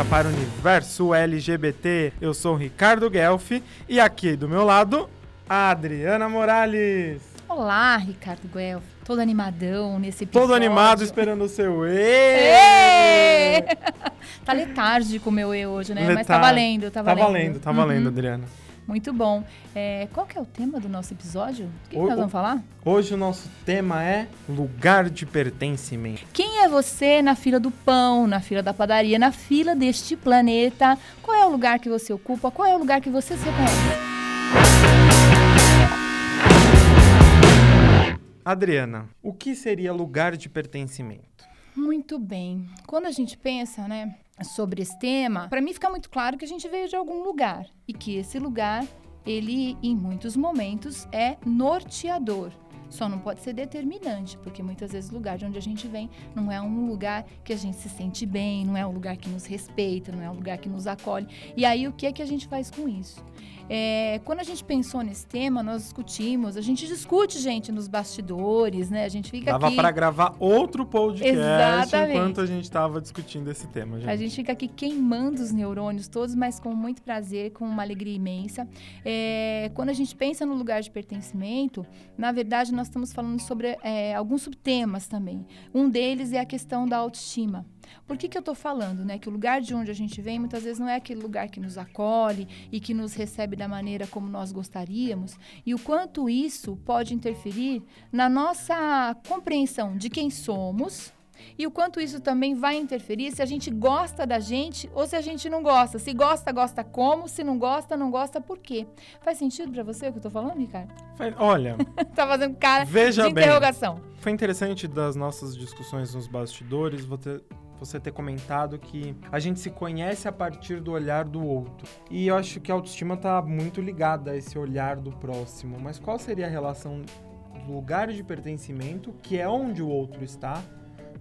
Música para o Universo LGBT. Eu sou o Ricardo Guelfi e aqui do meu lado, a Adriana Morales. Olá, Ricardo Guelfi. Todo animadão nesse episódio. Todo animado esperando o seu Ê! tá letárgico o meu E hoje, né? Mas tá Letar- valendo, tá Tá valendo. valendo, tá valendo, Uhum. Adriana. Muito bom. É, qual que é o tema do nosso episódio? O que, que O- nós o- vamos falar? Hoje o nosso tema é lugar de pertencimento. Quem é você na fila do pão, na fila da padaria, na fila deste planeta? Qual é o lugar que você ocupa? Qual é o lugar que você se reconhece? Adriana, o que seria lugar de pertencimento? Muito bem. Quando a gente pensa, né, sobre esse tema, para mim fica muito claro que a gente veio de algum lugar e que esse lugar, ele em muitos momentos é norteador. Só não pode ser determinante, porque muitas vezes o lugar de onde a gente vem não é um lugar que a gente se sente bem, não é um lugar que nos respeita, não é um lugar que nos acolhe. E aí o que é que a gente faz com isso? É, quando a gente pensou nesse tema, nós discutimos, a gente discute, gente, nos bastidores, né? A gente fica Dava aqui. para gravar outro podcast Exatamente. enquanto a gente estava discutindo esse tema, gente. A gente fica aqui queimando os neurônios todos, mas com muito prazer, com uma alegria imensa. É, quando a gente pensa no lugar de pertencimento, na verdade nós estamos falando sobre é, alguns subtemas também. Um deles é a questão da autoestima. Por que, que eu estou falando, né? Que o lugar de onde a gente vem muitas vezes não é aquele lugar que nos acolhe e que nos recebe da maneira como nós gostaríamos, e o quanto isso pode interferir na nossa compreensão de quem somos, e o quanto isso também vai interferir se a gente gosta da gente ou se a gente não gosta. Se gosta, gosta como, se não gosta, não gosta por quê. Faz sentido pra você o que eu tô falando, Ricardo? Olha, tá fazendo cara veja de bem. interrogação. Foi interessante das nossas discussões nos bastidores você, você ter comentado que a gente se conhece a partir do olhar do outro. E eu acho que a autoestima tá muito ligada a esse olhar do próximo. Mas qual seria a relação do lugar de pertencimento, que é onde o outro está,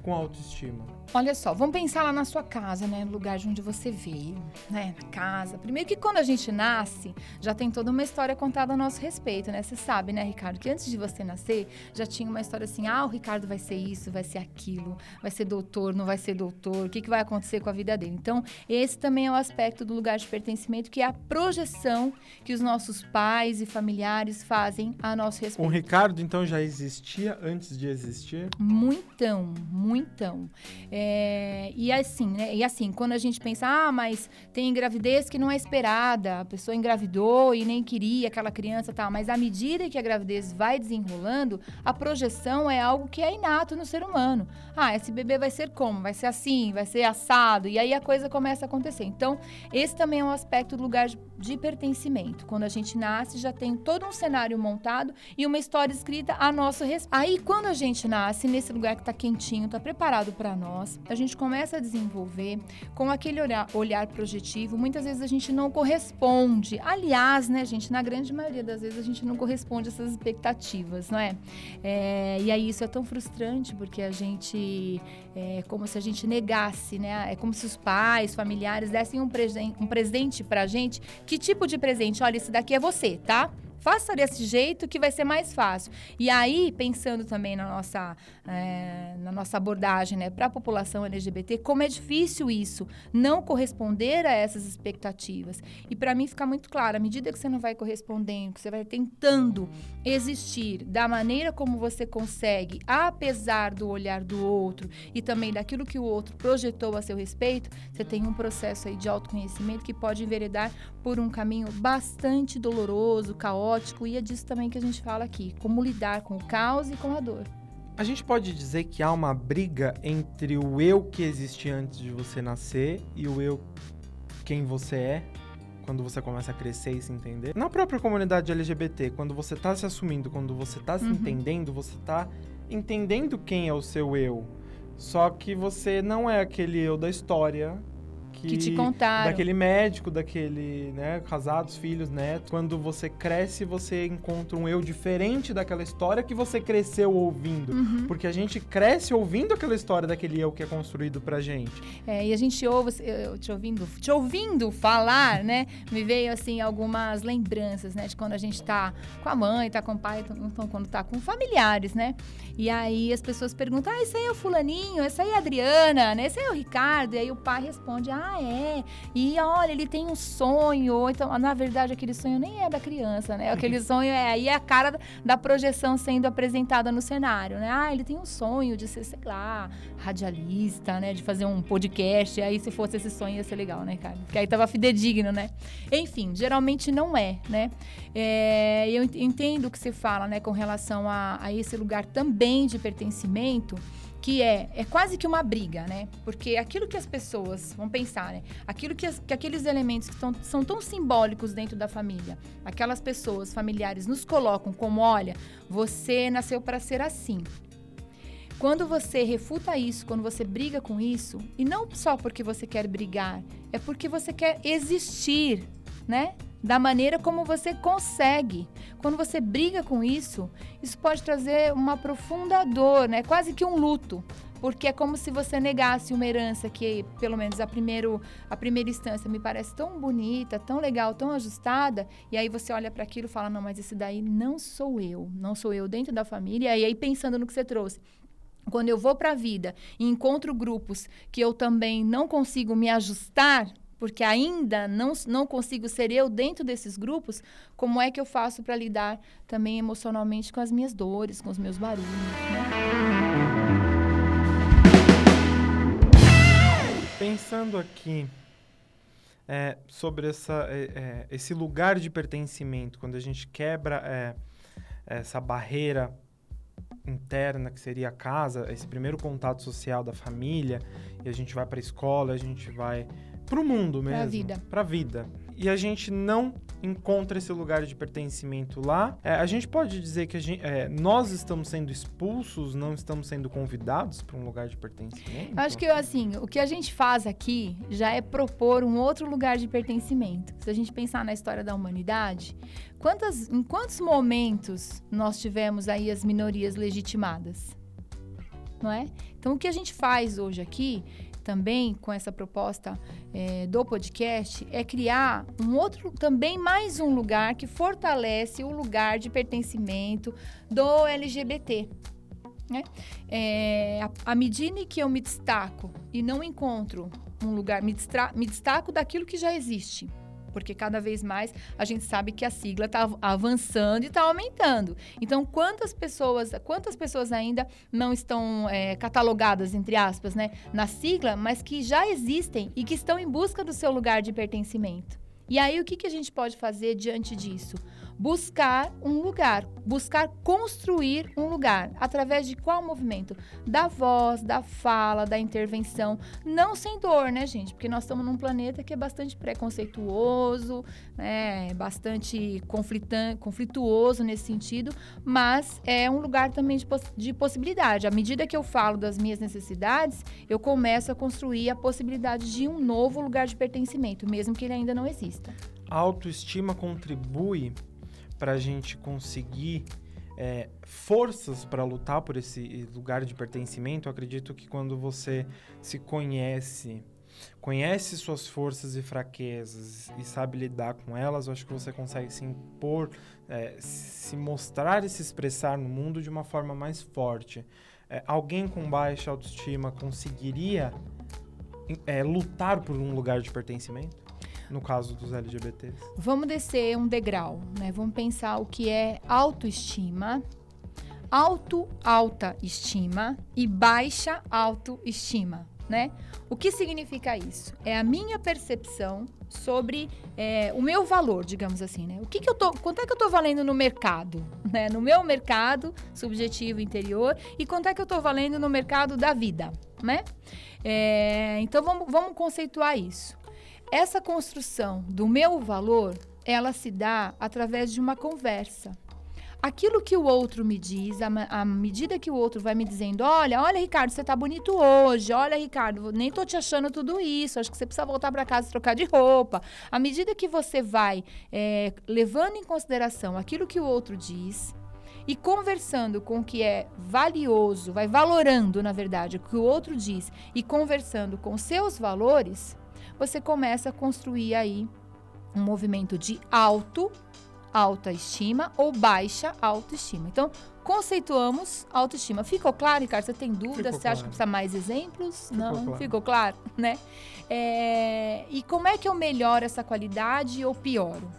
com autoestima? Olha só, vamos pensar lá na sua casa, né? No lugar de onde você veio, né? Na casa. Primeiro que quando a gente nasce, já tem toda uma história contada a nosso respeito, né? Você sabe, né, Ricardo, que antes de você nascer, já tinha uma história assim: ah, o Ricardo vai ser isso, vai ser aquilo, vai ser doutor, não vai ser doutor, o que, que vai acontecer com a vida dele. Então, esse também é o aspecto do lugar de pertencimento, que é a projeção que os nossos pais e familiares fazem a nosso O respeito. Ricardo, então, já existia antes de existir? Muitão, muitão. É, e assim, né? E assim, quando a gente pensa, ah, mas tem gravidez que não é esperada, a pessoa engravidou e nem queria aquela criança, tá? Mas à medida que a gravidez vai desenrolando, a projeção é algo que é inato no ser humano. Ah, esse bebê vai ser como? Vai ser assim, vai ser assado, e aí a coisa começa a acontecer. Então, esse também é um aspecto do lugar de, de pertencimento. Quando a gente nasce, já tem todo um cenário montado e uma história escrita a nosso respeito. Aí, quando a gente nasce nesse lugar que tá quentinho, tá preparado para nós, a gente começa a desenvolver com aquele olhar, olhar projetivo. Muitas vezes a gente não corresponde. Aliás, né, gente, na grande maioria das vezes a gente não corresponde a essas expectativas, não é? É, e aí isso é tão frustrante porque a gente é como se a gente negasse, né? É como se os pais, familiares dessem um, presen um presente pra gente. Que tipo de presente? Olha, esse daqui é você, tá? Faça desse jeito que vai ser mais fácil. E aí, pensando também na nossa, é, na nossa abordagem né, para a população LGBT, como é difícil isso, não corresponder a essas expectativas. E para mim fica muito claro, à medida que você não vai correspondendo, que você vai tentando existir da maneira como você consegue, apesar do olhar do outro e também daquilo que o outro projetou a seu respeito, você tem um processo aí de autoconhecimento que pode enveredar por um caminho bastante doloroso, caótico, e é disso também que a gente fala aqui, como lidar com o caos e com a dor. A gente pode dizer que há uma briga entre o eu que existia antes de você nascer e o eu quem você é quando você começa a crescer e se entender. Na própria comunidade LGBT, quando você tá se assumindo, quando você tá se Uhum. entendendo, você tá entendendo quem é o seu eu. Só que você não é aquele eu da história que, Que te contaram. daquele médico, daquele, né, casados, filhos, netos. Quando você cresce, você encontra um eu diferente daquela história que você cresceu ouvindo. Uhum. Porque a gente cresce ouvindo aquela história daquele eu que é construído pra gente. É, e a gente ouve, eu- te ouvindo, te ouvindo falar, né? Me veio assim algumas lembranças, né? De quando a gente tá com a mãe, tá com o pai, então quando tá com familiares, né? E aí as pessoas perguntam: ah, esse aí é o fulaninho, esse aí é a Adriana, né? Esse aí é o Ricardo. E aí o pai responde: ah, ah, é. E olha, ele tem um sonho. Então, na verdade, aquele sonho nem é da criança, né? Aquele sonho é aí é a cara da projeção sendo apresentada no cenário, né? Ah, ele tem um sonho de ser, sei lá, radialista, né? De fazer um podcast. Aí, se fosse esse sonho, ia ser legal, né, cara? Porque aí tava fidedigno, né? Enfim, geralmente não é, né? É, eu entendo o que você fala, né, com relação a, a esse lugar também de pertencimento que é, é quase que uma briga, né? Porque aquilo que as pessoas vão pensar, né? Aquilo que, as, que aqueles elementos que tão, são tão simbólicos dentro da família, aquelas pessoas familiares nos colocam como, olha, você nasceu para ser assim. Quando você refuta isso, quando você briga com isso, e não só porque você quer brigar, é porque você quer existir, né? Da maneira como você consegue. Quando você briga com isso, isso pode trazer uma profunda dor, né? Quase que um luto. Porque é como se você negasse uma herança que, pelo menos a, primeiro, a primeira instância, me parece tão bonita, tão legal, tão ajustada. E aí você olha para aquilo e fala: não, mas esse daí não sou eu. Não sou eu dentro da família. E aí, pensando no que você trouxe, quando eu vou para a vida e encontro grupos que eu também não consigo me ajustar, porque ainda não, não consigo ser eu dentro desses grupos, como é que eu faço para lidar também emocionalmente com as minhas dores, com os meus barulhos, né? Pensando aqui é, sobre essa, é, é, esse lugar de pertencimento, quando a gente quebra é, essa barreira interna, que seria a casa, esse primeiro contato social da família, e a gente vai para a escola, a gente vai pro mundo mesmo. Pra vida. Pra vida. E a gente não encontra esse lugar de pertencimento lá. É, a gente pode dizer que gente, é, nós estamos sendo expulsos, não estamos sendo convidados para um lugar de pertencimento? Acho que, assim, o que a gente faz aqui já é propor um outro lugar de pertencimento. Se a gente pensar na história da humanidade, quantas, em quantos momentos nós tivemos aí as minorias legitimadas? Não é? Então, o que a gente faz hoje aqui também com essa proposta é, do podcast é criar um outro, também mais um lugar que fortalece o lugar de pertencimento do LGBT. Né? É, à medida que eu me destaco e não encontro um lugar, me, me destaco daquilo que já existe porque cada vez mais a gente sabe que a sigla está avançando e está aumentando. Então, quantas pessoas, quantas pessoas ainda não estão é, catalogadas, entre aspas, né, na sigla, mas que já existem e que estão em busca do seu lugar de pertencimento? E aí, o que, que a gente pode fazer diante disso? Buscar um lugar, buscar construir um lugar. Através de qual movimento? Da voz, da fala, da intervenção. Não sem dor, né, gente? Porque nós estamos num planeta que é bastante preconceituoso, né? bastante conflituoso nesse sentido, mas é um lugar também de, poss de possibilidade. À medida que eu falo das minhas necessidades, eu começo a construir a possibilidade de um novo lugar de pertencimento, mesmo que ele ainda não exista. A autoestima contribui para a gente conseguir é, forças para lutar por esse lugar de pertencimento, eu acredito que quando você se conhece, conhece suas forças e fraquezas e sabe lidar com elas, eu acho que você consegue se impor, é, se mostrar e se expressar no mundo de uma forma mais forte. É, alguém com baixa autoestima conseguiria é, lutar por um lugar de pertencimento? No caso dos LGBTs? Vamos descer um degrau, né? Vamos pensar o que é autoestima, alto alta estima e baixa autoestima, né? O que significa isso? É a minha percepção sobre é, o meu valor, digamos assim, né? O que, que eu tô, quanto é que eu tô valendo no mercado, né? No meu mercado subjetivo interior e quanto é que eu tô valendo no mercado da vida, né? É, então vamos, vamos conceituar isso. Essa construção do meu valor, ela se dá através de uma conversa. Aquilo que o outro me diz, à medida que o outro vai me dizendo, olha, olha, Ricardo, você tá bonito hoje, olha, Ricardo, nem tô te achando tudo isso, acho que você precisa voltar para casa e trocar de roupa. À medida que você vai é, levando em consideração aquilo que o outro diz, e conversando com o que é valioso, vai valorando, na verdade, o que o outro diz e conversando com seus valores, você começa a construir aí um movimento de auto alta estima ou baixa autoestima. Então, conceituamos autoestima. Ficou claro, Ricardo? Você tem dúvidas? Você claro. acha que precisa mais exemplos? Ficou Não? Claro. Ficou claro, né? É... E como é que eu melhoro essa qualidade ou pioro?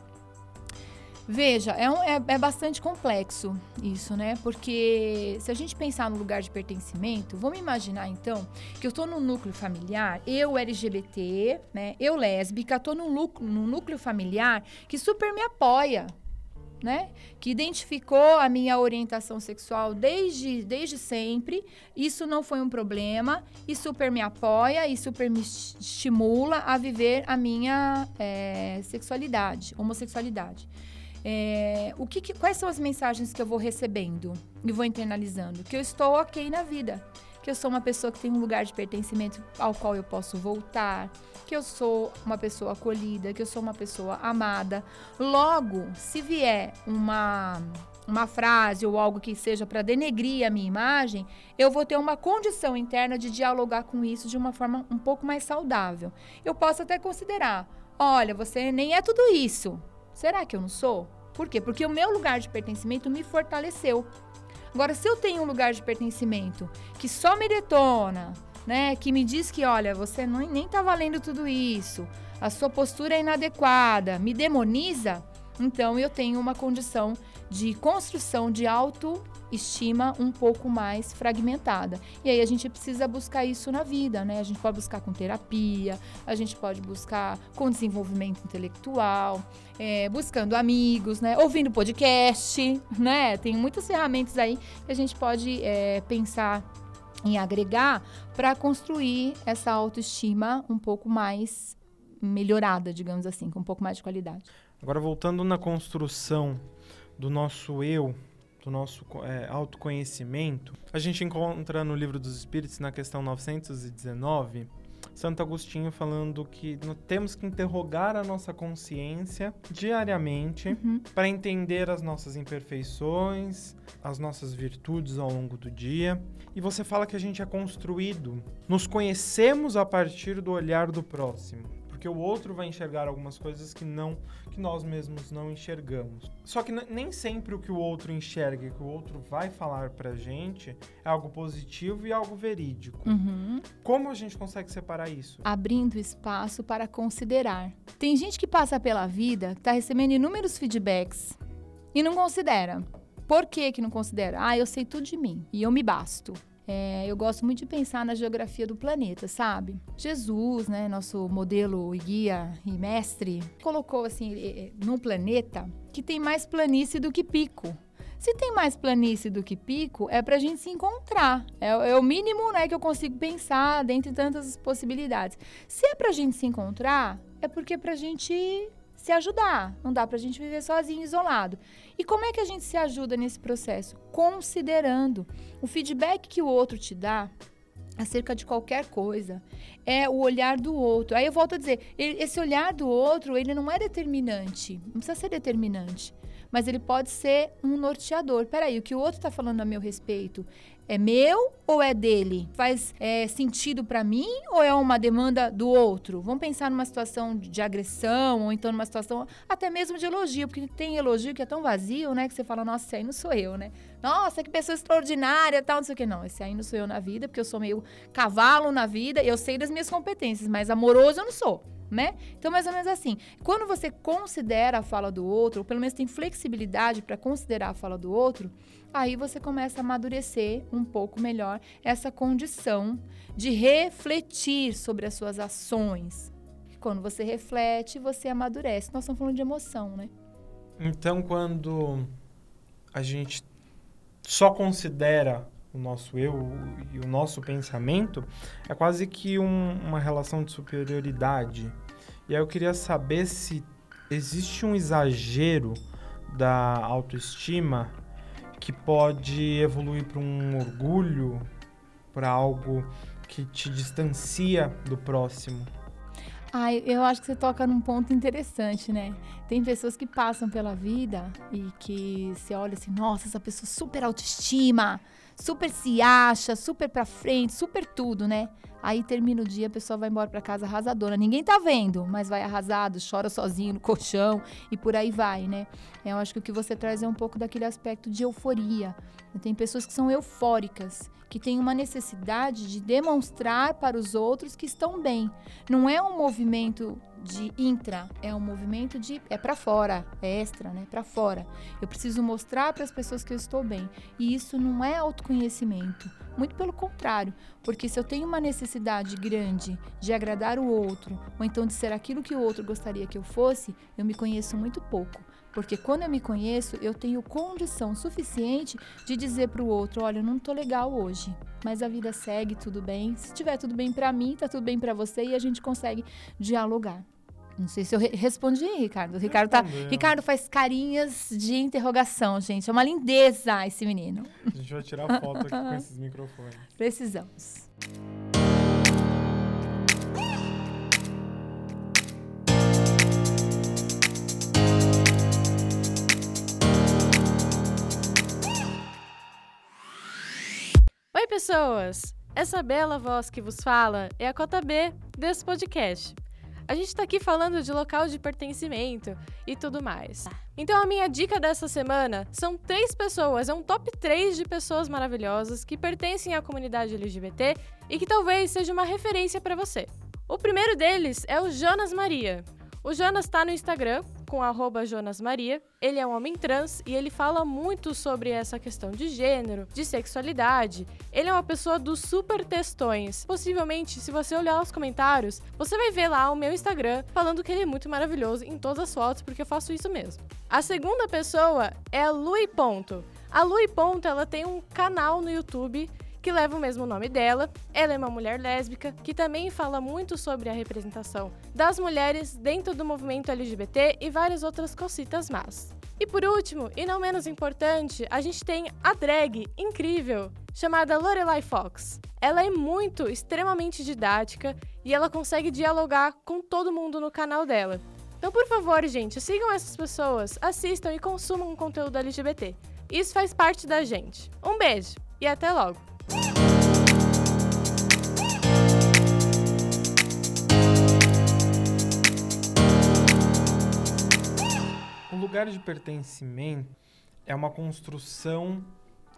Veja, é, um, é, é, bastante complexo isso, né? Porque se a gente pensar no lugar de pertencimento, vamos imaginar então que eu estou no núcleo familiar, eu LGBT, né? Eu lésbica, estou no, no núcleo familiar que super me apoia, né? Que identificou a minha orientação sexual desde, desde sempre. Isso não foi um problema e super me apoia e super me estimula a viver a minha é, sexualidade, homossexualidade. É, o que, que, quais são as mensagens que eu vou recebendo e vou internalizando? Que eu estou ok na vida, que eu sou uma pessoa que tem um lugar de pertencimento ao qual eu posso voltar, que eu sou uma pessoa acolhida, que eu sou uma pessoa amada. Logo, se vier uma uma frase ou algo que seja para denegrir a minha imagem, eu vou ter uma condição interna de dialogar com isso de uma forma um pouco mais saudável. Eu posso até considerar, olha, você nem é tudo isso. Será que eu não sou? Por quê? Porque o meu lugar de pertencimento me fortaleceu. Agora, se eu tenho um lugar de pertencimento que só me detona, né, que me diz que, olha, você não, nem tá valendo tudo isso, a sua postura é inadequada, me demoniza, então eu tenho uma condição de construção de auto estima um pouco mais fragmentada. E aí a gente precisa buscar isso na vida, né? A gente pode buscar com terapia, a gente pode buscar com desenvolvimento intelectual, é, buscando amigos, né? Ouvindo podcast, né? Tem muitas ferramentas aí que a gente pode é, pensar em agregar para construir essa autoestima um pouco mais melhorada, digamos assim, com um pouco mais de qualidade. Agora voltando na construção do nosso eu, do nosso é, autoconhecimento, a gente encontra no Livro dos Espíritos, na questão 919, Santo Agostinho falando que temos que interrogar a nossa consciência diariamente uhum. para entender as nossas imperfeições, as nossas virtudes ao longo do dia. E você fala que a gente é construído, nos conhecemos a partir do olhar do próximo porque o outro vai enxergar algumas coisas que não que nós mesmos não enxergamos. Só que nem sempre o que o outro enxerga, que o outro vai falar pra gente, é algo positivo e algo verídico. Uhum. Como a gente consegue separar isso? Abrindo espaço para considerar. Tem gente que passa pela vida, tá recebendo inúmeros feedbacks e não considera. Por que que não considera? Ah, eu sei tudo de mim e eu me basto. É, eu gosto muito de pensar na geografia do planeta, sabe? Jesus, né, nosso modelo e guia e mestre, colocou assim num planeta que tem mais planície do que pico. Se tem mais planície do que pico, é para a gente se encontrar. É, é, o mínimo né, que eu consigo pensar dentre tantas possibilidades. Se é para a gente se encontrar, é porque é para a gente se ajudar. Não dá para a gente viver sozinho, isolado. E como é que a gente se ajuda nesse processo? Considerando o feedback que o outro te dá acerca de qualquer coisa é o olhar do outro. Aí eu volto a dizer, esse olhar do outro, ele não é determinante. Não precisa ser determinante mas ele pode ser um norteador. Peraí, o que o outro está falando a meu respeito é meu ou é dele? Faz é, sentido para mim ou é uma demanda do outro? Vamos pensar numa situação de agressão ou então numa situação até mesmo de elogio, porque tem elogio que é tão vazio, né? Que você fala, nossa, esse aí não sou eu, né? Nossa, que pessoa extraordinária, tal, não sei o que. Não, esse aí não sou eu na vida, porque eu sou meio cavalo na vida, eu sei das minhas competências, mas amoroso eu não sou né? Então, mais ou menos assim. Quando você considera a fala do outro, ou pelo menos tem flexibilidade para considerar a fala do outro, aí você começa a amadurecer um pouco melhor essa condição de refletir sobre as suas ações. Quando você reflete, você amadurece. Nós estamos falando de emoção, né? Então, quando a gente só considera o nosso eu e o nosso pensamento, é quase que um, uma relação de superioridade. E aí eu queria saber se existe um exagero da autoestima que pode evoluir para um orgulho, para algo que te distancia do próximo. Ai, eu acho que você toca num ponto interessante, né? Tem pessoas que passam pela vida e que você olha assim, nossa, essa pessoa super autoestima, super se acha, super pra frente, super tudo, né? Aí termina o dia, a pessoa vai embora para casa arrasadora. Ninguém tá vendo, mas vai arrasado, chora sozinho no colchão e por aí vai, né? Eu acho que o que você traz é um pouco daquele aspecto de euforia. Tem pessoas que são eufóricas, que têm uma necessidade de demonstrar para os outros que estão bem. Não é um movimento de intra, é um movimento de é para fora, é extra, né? Para fora. Eu preciso mostrar para as pessoas que eu estou bem. E isso não é autoconhecimento, muito pelo contrário, porque se eu tenho uma necessidade grande de agradar o outro, ou então de ser aquilo que o outro gostaria que eu fosse, eu me conheço muito pouco. Porque quando eu me conheço, eu tenho condição suficiente de dizer para o outro: olha, eu não tô legal hoje, mas a vida segue, tudo bem. Se tiver tudo bem para mim, tá tudo bem para você e a gente consegue dialogar. Não sei se eu re respondi, Ricardo. O Ricardo, tá, Ricardo faz carinhas de interrogação, gente. É uma lindeza esse menino. A gente vai tirar foto aqui com esses microfones. Precisamos. Pessoas! Essa bela voz que vos fala é a cota B desse podcast. A gente tá aqui falando de local de pertencimento e tudo mais. Então a minha dica dessa semana são três pessoas, é um top 3 de pessoas maravilhosas que pertencem à comunidade LGBT e que talvez seja uma referência para você. O primeiro deles é o Jonas Maria. O Jonas está no Instagram com arroba Jonas Maria. Ele é um homem trans e ele fala muito sobre essa questão de gênero, de sexualidade. Ele é uma pessoa dos super textões. Possivelmente, se você olhar os comentários, você vai ver lá o meu Instagram falando que ele é muito maravilhoso em todas as fotos, porque eu faço isso mesmo. A segunda pessoa é a Lui Ponto. A Lui Ponto, ela tem um canal no YouTube que leva o mesmo nome dela. Ela é uma mulher lésbica que também fala muito sobre a representação das mulheres dentro do movimento LGBT e várias outras cositas más. E por último, e não menos importante, a gente tem a drag incrível chamada Lorelai Fox. Ela é muito, extremamente didática e ela consegue dialogar com todo mundo no canal dela. Então, por favor, gente, sigam essas pessoas, assistam e consumam conteúdo LGBT. Isso faz parte da gente. Um beijo e até logo! O lugar de pertencimento é uma construção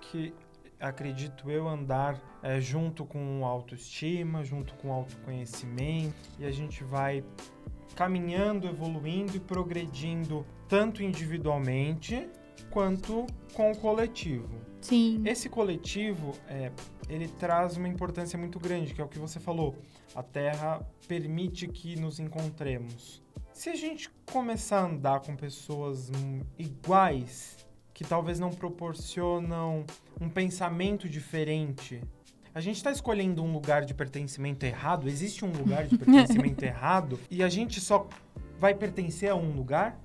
que acredito eu andar é, junto com autoestima, junto com autoconhecimento e a gente vai caminhando, evoluindo e progredindo tanto individualmente quanto com o coletivo. Sim. Esse coletivo, é, ele traz uma importância muito grande, que é o que você falou. A Terra permite que nos encontremos. Se a gente começar a andar com pessoas iguais, que talvez não proporcionam um pensamento diferente, a gente está escolhendo um lugar de pertencimento errado? Existe um lugar de pertencimento errado? E a gente só vai pertencer a um lugar?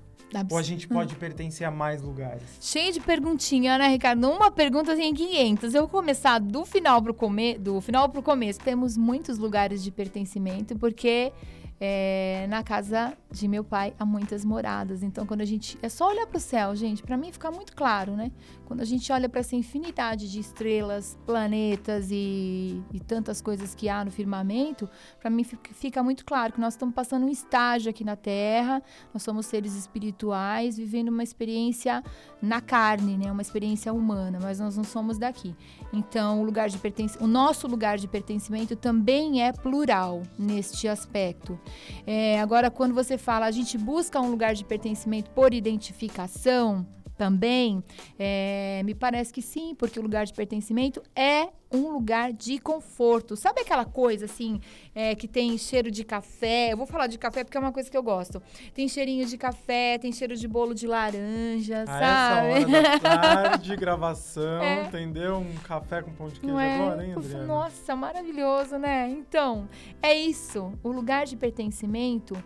Ou a gente pode hum. pertencer a mais lugares? Cheio de perguntinha, né, Ricardo? Uma pergunta tem 500. Eu vou começar do final para o come do final pro começo. Temos muitos lugares de pertencimento, porque é, na casa de meu pai há muitas moradas. Então, quando a gente. É só olhar para o céu, gente, para mim fica muito claro, né? Quando a gente olha para essa infinidade de estrelas, planetas e, e tantas coisas que há no firmamento, para mim fica muito claro que nós estamos passando um estágio aqui na Terra, nós somos seres espirituais, vivendo uma experiência na carne, né? Uma experiência humana, mas nós não somos daqui. Então, o lugar de pertence... o nosso lugar de pertencimento também é plural neste aspecto. É, agora, quando você fala a gente busca um lugar de pertencimento por identificação, também, é, me parece que sim, porque o lugar de pertencimento é um lugar de conforto. Sabe aquela coisa assim, é, que tem cheiro de café? Eu vou falar de café porque é uma coisa que eu gosto. Tem cheirinho de café, tem cheiro de bolo de laranja, a sabe? Essa hora da tarde, gravação, é. entendeu? Um café com pão de queijo é? agora, hein, Adriana? Nossa, maravilhoso, né? Então, é isso. O lugar de pertencimento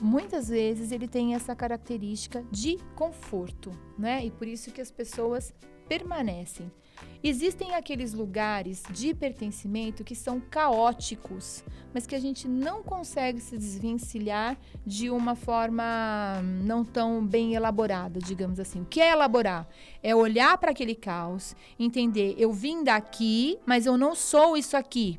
muitas vezes ele tem essa característica de conforto, né? E por isso que as pessoas permanecem. Existem aqueles lugares de pertencimento que são caóticos, mas que a gente não consegue se desvencilhar de uma forma não tão bem elaborada, digamos assim. O que é elaborar? É olhar para aquele caos, entender, eu vim daqui, mas eu não sou isso aqui.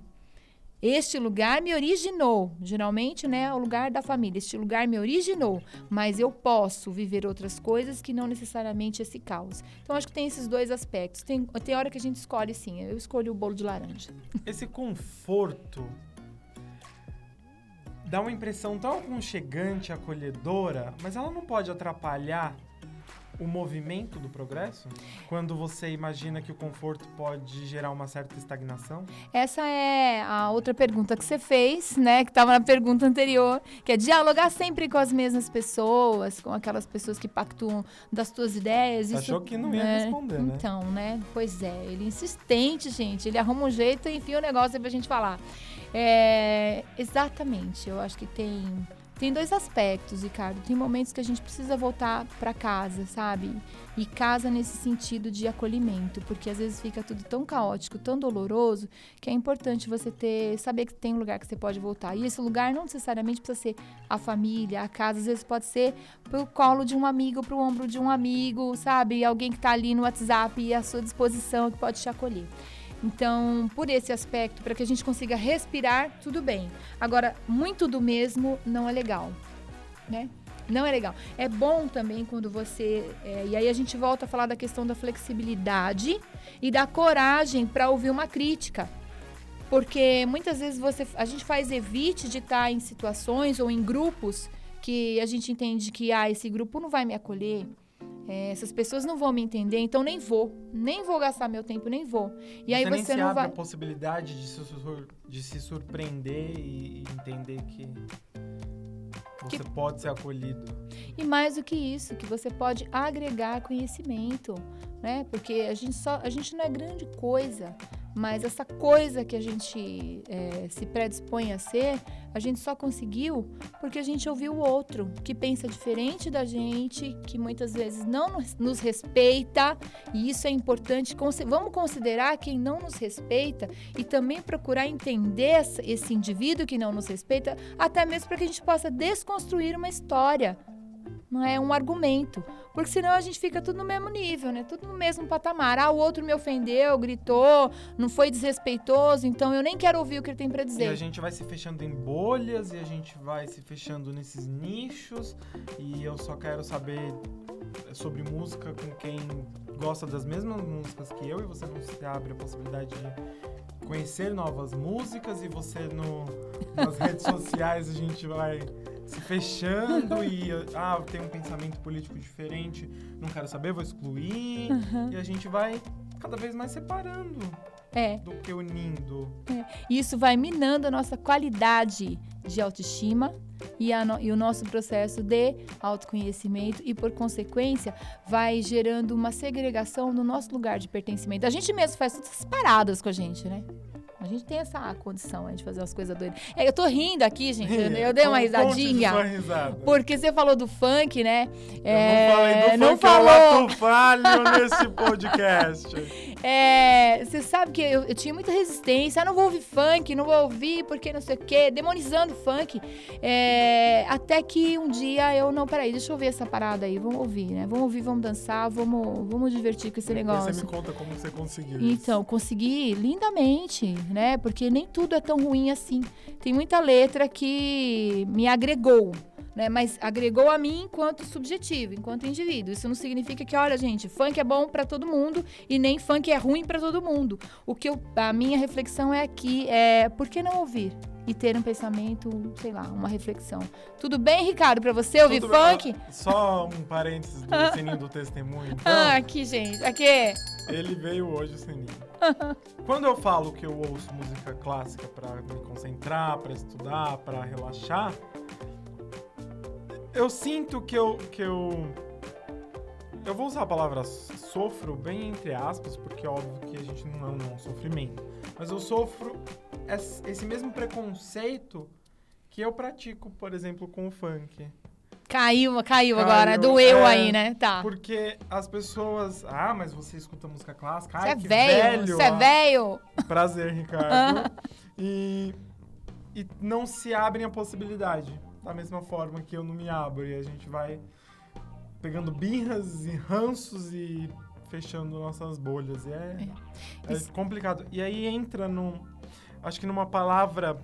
Este lugar me originou. Geralmente, né, é o lugar da família. Este lugar me originou, mas eu posso viver outras coisas que não necessariamente esse caos. Então, acho que tem esses dois aspectos. Tem, tem hora que a gente escolhe, sim. Eu escolho o bolo de laranja. Esse conforto dá uma impressão tão aconchegante, acolhedora, mas ela não pode atrapalhar o movimento do progresso? Quando você imagina que o conforto pode gerar uma certa estagnação? Essa é a outra pergunta que você fez, né? Que estava na pergunta anterior, que é dialogar sempre com as mesmas pessoas, com aquelas pessoas que pactuam das tuas ideias. Isso, Achou que não ia né? responder, né? Então, né? Pois é, ele é insistente, gente. Ele arruma um jeito e enfia o um negócio pra gente falar. É, exatamente, eu acho que tem tem dois aspectos, Ricardo. Tem momentos que a gente precisa voltar para casa, sabe? E casa nesse sentido de acolhimento, porque às vezes fica tudo tão caótico, tão doloroso, que é importante você ter, saber que tem um lugar que você pode voltar. E esse lugar não necessariamente precisa ser a família, a casa, às vezes pode ser pro colo de um amigo, pro ombro de um amigo, sabe? Alguém que está ali no WhatsApp e à sua disposição que pode te acolher. Então, por esse aspecto, para que a gente consiga respirar, tudo bem. Agora, muito do mesmo não é legal, né? Não é legal. É bom também quando você. É, e aí a gente volta a falar da questão da flexibilidade e da coragem para ouvir uma crítica. Porque muitas vezes você, a gente faz evite de estar em situações ou em grupos que a gente entende que ah, esse grupo não vai me acolher, é, essas pessoas não vão me entender, então nem vou. Nem vou gastar meu tempo, nem vou. E você aí você não vai. a possibilidade de se, de se surpreender e entender que você que... pode ser acolhido. E mais do que isso, que você pode agregar conhecimento, né? Porque a gente só, a gente não é grande coisa. Mas essa coisa que a gente é, se predispõe a ser, a gente só conseguiu porque a gente ouviu o outro, que pensa diferente da gente, que muitas vezes não nos respeita, e isso é importante. Vamos considerar quem não nos respeita e também procurar entender esse indivíduo que não nos respeita, até mesmo para que a gente possa desconstruir uma história não é um argumento. Porque senão a gente fica tudo no mesmo nível, né? Tudo no mesmo patamar. Ah, o outro me ofendeu, gritou, não foi desrespeitoso, então eu nem quero ouvir o que ele tem para dizer. E a gente vai se fechando em bolhas e a gente vai se fechando nesses nichos e eu só quero saber sobre música com quem gosta das mesmas músicas que eu e você não se abre a possibilidade de conhecer novas músicas e você no, nas redes sociais a gente vai se fechando e ah, tem um pensamento político diferente, não quero saber, vou excluir. Uhum. E a gente vai cada vez mais separando é. do que unindo. É. Isso vai minando a nossa qualidade de autoestima e, no, e, o nosso processo de autoconhecimento e, por consequência, vai gerando uma segregação no nosso lugar de pertencimento. A gente mesmo faz todas essas paradas com a gente, né? A gente tem essa condição de fazer umas coisas doidas. É, eu tô rindo aqui, gente. Eu, eu dei uma risadinha. Porque você falou do funk, né? É, eu não falei do não funk, falou... eu falho nesse podcast. É, você sabe que eu, eu, tinha muita resistência. Ah, não vou ouvir funk, não vou ouvir porque não sei o quê. Demonizando funk. É, até que um dia eu, não, peraí, deixa eu ver essa parada aí. Vamos ouvir, né? Vamos ouvir, vamos dançar, vamos, vamos divertir com esse negócio. Você me conta como você conseguiu Então, consegui lindamente né? Porque nem tudo é tão ruim assim. Tem muita letra que me agregou, né? Mas agregou a mim enquanto subjetivo, enquanto indivíduo. Isso não significa que, olha, gente, funk é bom para todo mundo e nem funk é ruim para todo mundo. O que eu, a minha reflexão é aqui é por que não ouvir? E ter um pensamento, sei lá, uma reflexão. Tudo bem, Ricardo, para você ouvir Tudo funk? Bem. Só um parênteses do sininho do testemunho. Então, ah, aqui, gente. Aqui. Ele veio hoje o sininho. Quando eu falo que eu ouço música clássica para me concentrar, para estudar, para relaxar, eu sinto que eu, que eu. Eu vou usar a palavra sofro bem entre aspas, porque é óbvio que a gente não é um sofrimento. Mas eu sofro esse mesmo preconceito que eu pratico, por exemplo, com o funk. Caiu, caiu, caiu agora, doeu é, aí, né? Tá. Porque as pessoas. Ah, mas você escuta música clássica. Você é velho. Você é velho. Prazer, Ricardo. e, e não se abrem a possibilidade. Da mesma forma que eu não me abro. E a gente vai pegando birras e ranços e fechando nossas bolhas. E é, é. é complicado. E aí entra num, acho que numa palavra,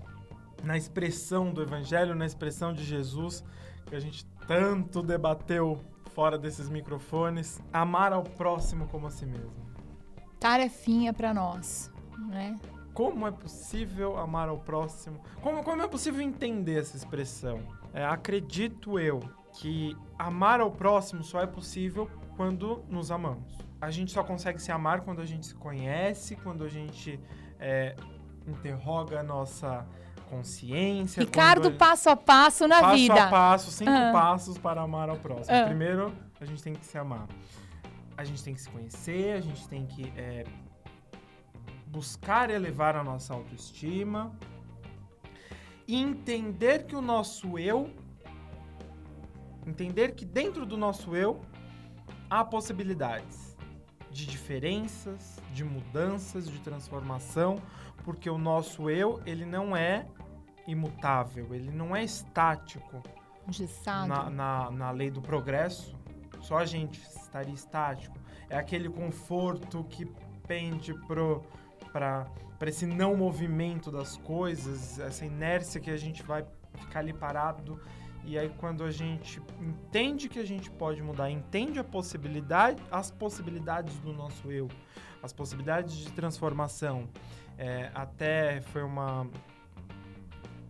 na expressão do Evangelho, na expressão de Jesus, que a gente tanto debateu fora desses microfones, amar ao próximo como a si mesmo. Tarefinha para nós, né? Como é possível amar ao próximo? Como, como é possível entender essa expressão? É, acredito eu que amar ao próximo só é possível quando nos amamos. A gente só consegue se amar quando a gente se conhece, quando a gente é, interroga a nossa consciência. Ricardo, quando... passo a passo na passo vida. Passo a passo, cinco Ah. passos para amar ao próximo. Ah. Primeiro, a gente tem que se amar. A gente tem que se conhecer, a gente tem que é, buscar elevar a nossa autoestima e entender que o nosso eu, entender que dentro do nosso eu há possibilidades de diferenças, de mudanças, de transformação, porque o nosso eu, ele não é imutável, ele não é estático Engessado. na, na, na lei do progresso. Só a gente estaria estático. É aquele conforto que pende pro para esse não movimento das coisas, essa inércia que a gente vai ficar ali parado. E aí quando a gente entende que a gente pode mudar, entende a possibilidade, as possibilidades do nosso eu, as possibilidades de transformação. É, até foi uma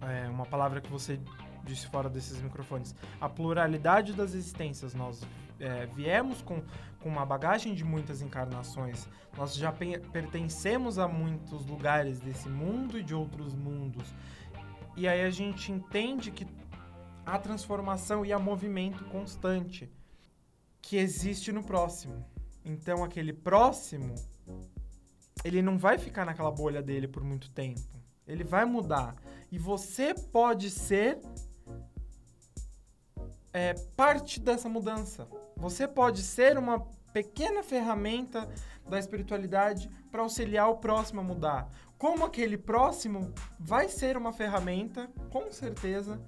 é, uma palavra que você disse fora desses microfones. A pluralidade das existências. Nós é, viemos com, com uma bagagem de muitas encarnações. Nós já pe- pertencemos a muitos lugares desse mundo e de outros mundos. E aí a gente entende que há transformação e há movimento constante que existe no próximo. Então aquele próximo, ele não vai ficar naquela bolha dele por muito tempo. Ele vai mudar. E você pode ser é, parte dessa mudança. Você pode ser uma pequena ferramenta da espiritualidade para auxiliar o próximo a mudar. Como aquele próximo vai ser uma ferramenta, com certeza,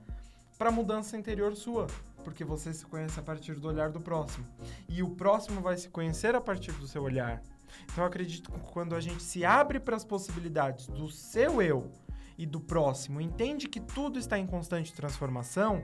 para a mudança interior sua. Porque você se conhece a partir do olhar do próximo. E o próximo vai se conhecer a partir do seu olhar. Então eu acredito que quando a gente se abre para as possibilidades do seu eu e do próximo, entende que tudo está em constante transformação,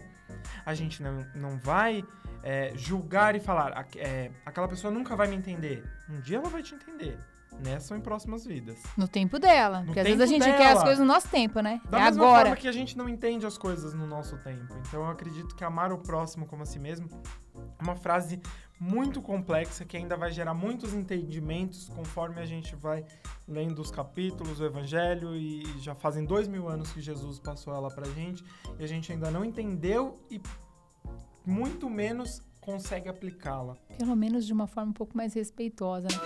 a gente não, não vai é, julgar e falar, "Aqu- é, aquela pessoa nunca vai me entender. Um dia ela vai te entender. Nessa ou em próximas vidas. No tempo dela. No porque às vezes a tempo gente quer as dela. coisas no nosso tempo, né? Da é mesma agora. forma que a gente não entende as coisas no nosso tempo. Então eu acredito que amar o próximo como a si mesmo é uma frase muito complexa que ainda vai gerar muitos entendimentos conforme a gente vai lendo os capítulos do Evangelho e já fazem dois mil anos que Jesus passou ela pra gente e a gente ainda não entendeu e muito menos consegue aplicá-la. Pelo menos de uma forma um pouco mais respeitosa, né?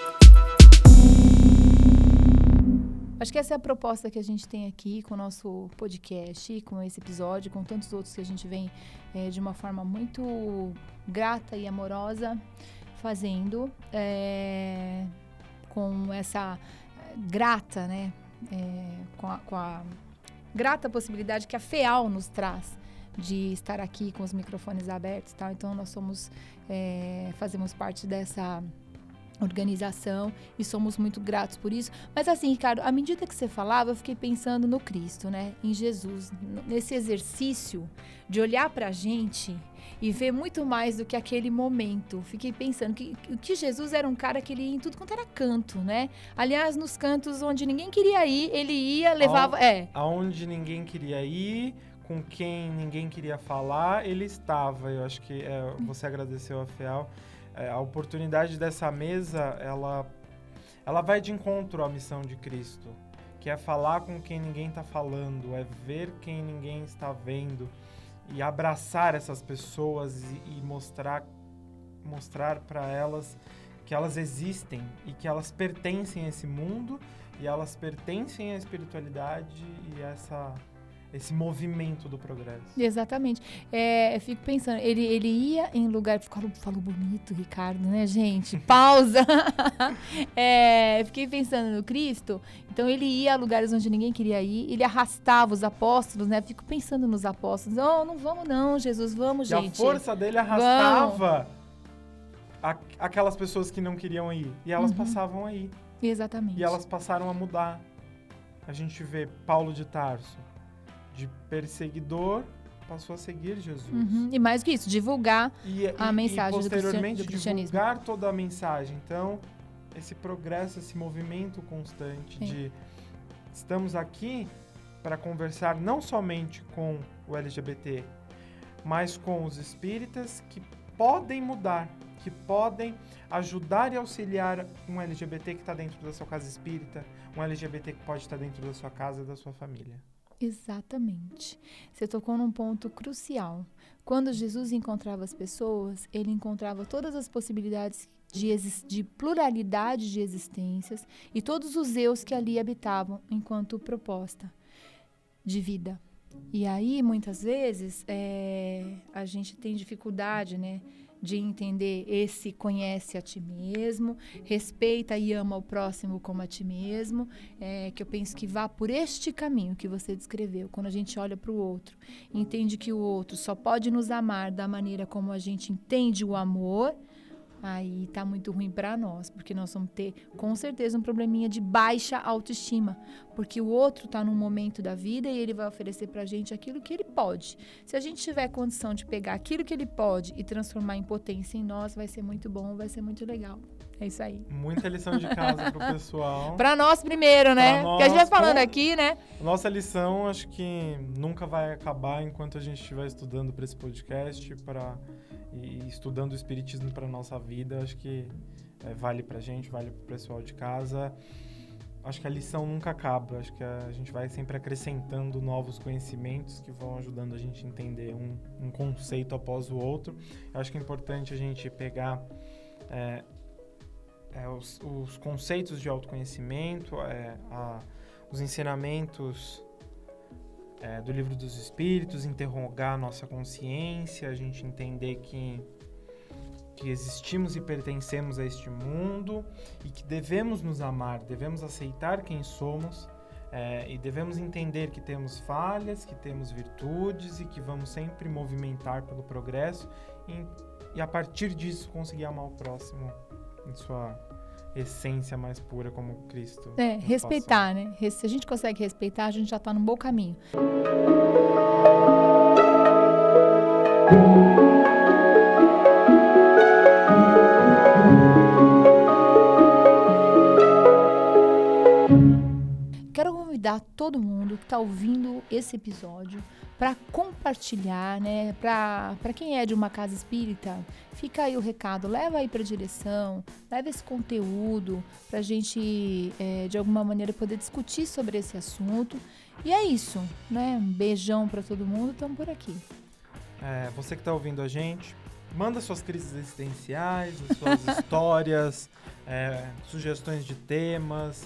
Acho que essa é a proposta que a gente tem aqui com o nosso podcast, com esse episódio, com tantos outros que a gente vem eh, de uma forma muito grata e amorosa fazendo, eh, com essa eh, grata, né? eh, com, a, com a grata possibilidade que a FEAL nos traz de estar aqui com os microfones abertos, tal. Então nós somos é, fazemos parte dessa organização e somos muito gratos por isso. Mas assim, Ricardo, à medida que você falava, eu fiquei pensando no Cristo, né? Em Jesus, nesse exercício de olhar pra gente e ver muito mais do que aquele momento. Fiquei pensando que, que Jesus era um cara que ele ia em tudo quanto era canto, né? Aliás, nos cantos onde ninguém queria ir, ele ia, levava. É, Aonde ninguém queria ir, com quem ninguém queria falar, ele estava. Eu acho que é, você agradeceu a FEAL. É, a oportunidade dessa mesa, ela, ela vai de encontro à missão de Cristo, que é falar com quem ninguém está falando, é ver quem ninguém está vendo e abraçar essas pessoas e, e mostrar mostrar para elas que elas existem e que elas pertencem a esse mundo e elas pertencem à espiritualidade e essa esse movimento do progresso. Exatamente. É, eu fico pensando, ele, ele ia em lugar. Falou, falou bonito, Ricardo, né, gente? Pausa! É, fiquei pensando no Cristo. Então, ele ia a lugares onde ninguém queria ir, ele arrastava os apóstolos, né? Fico pensando nos apóstolos. Oh, não vamos, não, Jesus, vamos, E a gente. força dele arrastava a- aquelas pessoas que não queriam ir e elas Uhum. passavam aí Exatamente. e elas passaram a mudar. a gente vê Paulo de Tarso, de perseguidor, passou a seguir Jesus. Uhum. E mais que isso, divulgar E, a e- mensagem e posteriormente do cristianismo. divulgar toda a mensagem. Então, esse progresso, esse movimento constante Sim. de estamos aqui para conversar não somente com o LGBT, mas com os espíritas que podem mudar, que podem ajudar e auxiliar um LGBT que está dentro da sua casa espírita, um LGBT que pode estar dentro da sua casa da sua família. Exatamente. Você tocou num ponto crucial. Quando Jesus encontrava as pessoas, ele encontrava todas as possibilidades de, de pluralidade de existências e todos os eus que ali habitavam enquanto proposta de vida. E aí, muitas vezes, é, a gente tem dificuldade, né? De entender esse conhece a ti mesmo, respeita e ama o próximo como a ti mesmo, é, que eu penso que vá por este caminho que você descreveu, quando a gente olha para o outro, entende que o outro só pode nos amar da maneira como a gente entende o amor, aí tá muito ruim para nós, porque nós vamos ter com certeza um probleminha de baixa autoestima, porque o outro tá num momento da vida e ele vai oferecer pra gente aquilo que ele pode. Se a gente tiver condição de pegar aquilo que ele pode e transformar em potência em nós, vai ser muito bom, vai ser muito legal. É isso aí. Muita lição de casa pro pessoal. Pra nós primeiro, né? Pra Porque a gente nós, vai falando pô. aqui, né? Nossa lição acho que nunca vai acabar enquanto a gente estiver estudando para esse podcast para e estudando o espiritismo para nossa vida. Acho que é, vale pra gente, vale pro pessoal de casa. Acho que a lição nunca acaba. Acho que a gente vai sempre acrescentando novos conhecimentos que vão ajudando a gente a entender um, um conceito após o outro. Acho que é importante a gente pegar é, é, os, os conceitos de autoconhecimento, é, a, os ensinamentos é, do livro dos espíritos, interrogar a nossa consciência, a gente entender que, que existimos e pertencemos a este mundo e que devemos nos amar, devemos aceitar quem somos é, e devemos entender que temos falhas, que temos virtudes e que vamos sempre movimentar pelo progresso e, e a partir disso conseguir amar o próximo em sua essência mais pura como Cristo. É, respeitar, né? Res- Se a gente consegue respeitar, a gente já tá num bom caminho. Convidar todo mundo que está ouvindo esse episódio para compartilhar, né? Para quem é de uma casa espírita, fica aí o recado, leva aí para direção, leva esse conteúdo para a gente, é, de alguma maneira, poder discutir sobre esse assunto. E é isso, né? Um beijão para todo mundo, estamos por aqui. É, você que está ouvindo a gente, manda suas crises existenciais, as suas histórias, é, sugestões de temas,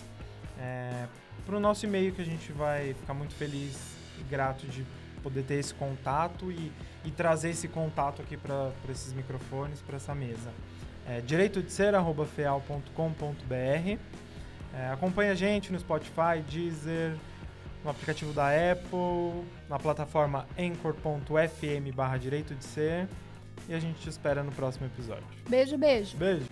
para o nosso e-mail que a gente vai ficar muito feliz e grato de poder ter esse contato e, e trazer esse contato aqui para esses microfones, para essa mesa. É, direito de ser, arroba feal.com.br. É, acompanhe a gente no Spotify, Deezer, no aplicativo da Apple, na plataforma anchor.fm barra direito de ser. E a gente te espera no próximo episódio. Beijo, beijo. Beijo!